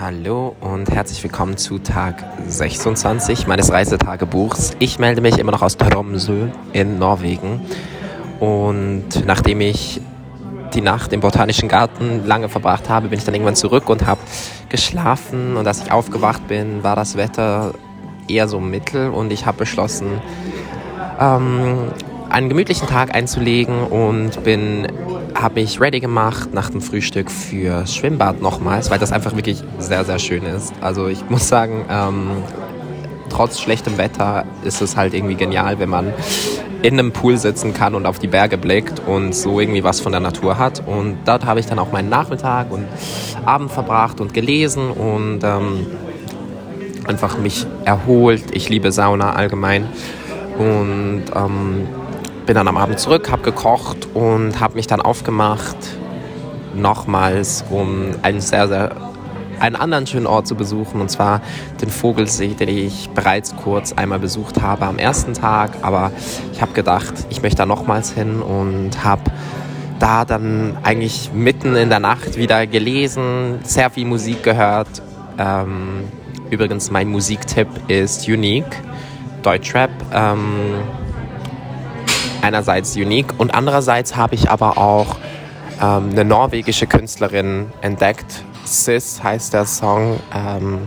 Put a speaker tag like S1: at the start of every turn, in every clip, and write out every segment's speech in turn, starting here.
S1: Hallo und herzlich willkommen zu Tag 26 meines Reisetagebuchs. Ich melde mich immer noch aus Tromsø in Norwegen. Und nachdem ich die Nacht im Botanischen Garten lange verbracht habe, bin ich dann irgendwann zurück und habe geschlafen. Und als ich aufgewacht bin, war das Wetter eher so mittel. Und ich habe beschlossen, ähm, einen gemütlichen Tag einzulegen und bin habe mich ready gemacht nach dem Frühstück für Schwimmbad nochmals, weil das einfach wirklich sehr, sehr schön ist. Also ich muss sagen, ähm, trotz schlechtem Wetter ist es halt irgendwie genial, wenn man in einem Pool sitzen kann und auf die Berge blickt und so irgendwie was von der Natur hat. Und dort habe ich dann auch meinen Nachmittag und Abend verbracht und gelesen und ähm, einfach mich erholt. Ich liebe Sauna allgemein. Und ähm, bin dann am Abend zurück, habe gekocht und habe mich dann aufgemacht, nochmals, um einen sehr, sehr einen anderen schönen Ort zu besuchen, und zwar den Vogelsee, den ich bereits kurz einmal besucht habe am ersten Tag. Aber ich habe gedacht, ich möchte da nochmals hin und habe da dann eigentlich mitten in der Nacht wieder gelesen, sehr viel Musik gehört. Ähm, übrigens, mein Musiktipp ist Unique, Deutschrap. Ähm, einerseits unique und andererseits habe ich aber auch ähm, eine norwegische Künstlerin entdeckt. Sis heißt der Song. Ähm,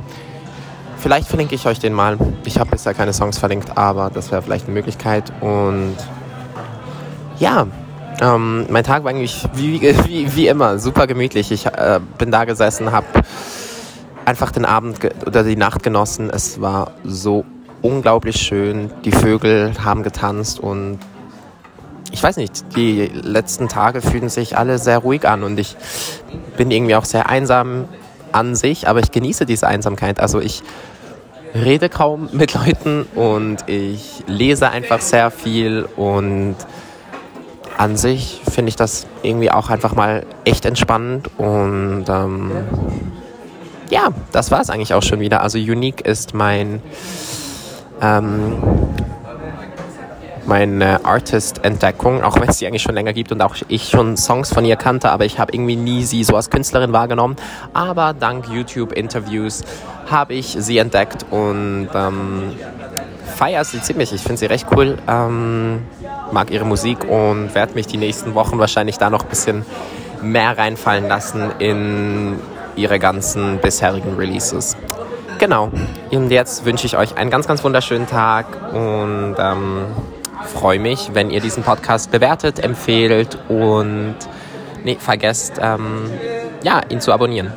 S1: vielleicht verlinke ich euch den mal. Ich habe bisher keine Songs verlinkt, aber das wäre vielleicht eine Möglichkeit. Und ja, ähm, mein Tag war eigentlich wie, wie, wie immer super gemütlich. Ich äh, bin da gesessen, habe einfach den Abend oder die Nacht genossen. Es war so unglaublich schön. Die Vögel haben getanzt und ich weiß nicht, die letzten Tage fühlen sich alle sehr ruhig an und ich bin irgendwie auch sehr einsam an sich, aber ich genieße diese Einsamkeit. Also ich rede kaum mit Leuten und ich lese einfach sehr viel und an sich finde ich das irgendwie auch einfach mal echt entspannend und ähm, ja, das war es eigentlich auch schon wieder. Also Unique ist mein ähm, meine Artist-Entdeckung, auch wenn es sie eigentlich schon länger gibt und auch ich schon Songs von ihr kannte, aber ich habe irgendwie nie sie so als Künstlerin wahrgenommen. Aber dank YouTube-Interviews habe ich sie entdeckt und ähm, feiere sie ziemlich. Ich finde sie recht cool, ähm, mag ihre Musik und werde mich die nächsten Wochen wahrscheinlich da noch ein bisschen mehr reinfallen lassen in ihre ganzen bisherigen Releases. Genau. Und jetzt wünsche ich euch einen ganz, ganz wunderschönen Tag und ähm, freue mich, wenn ihr diesen Podcast bewertet, empfehlt und nee, vergesst, ähm, ja, ihn zu abonnieren.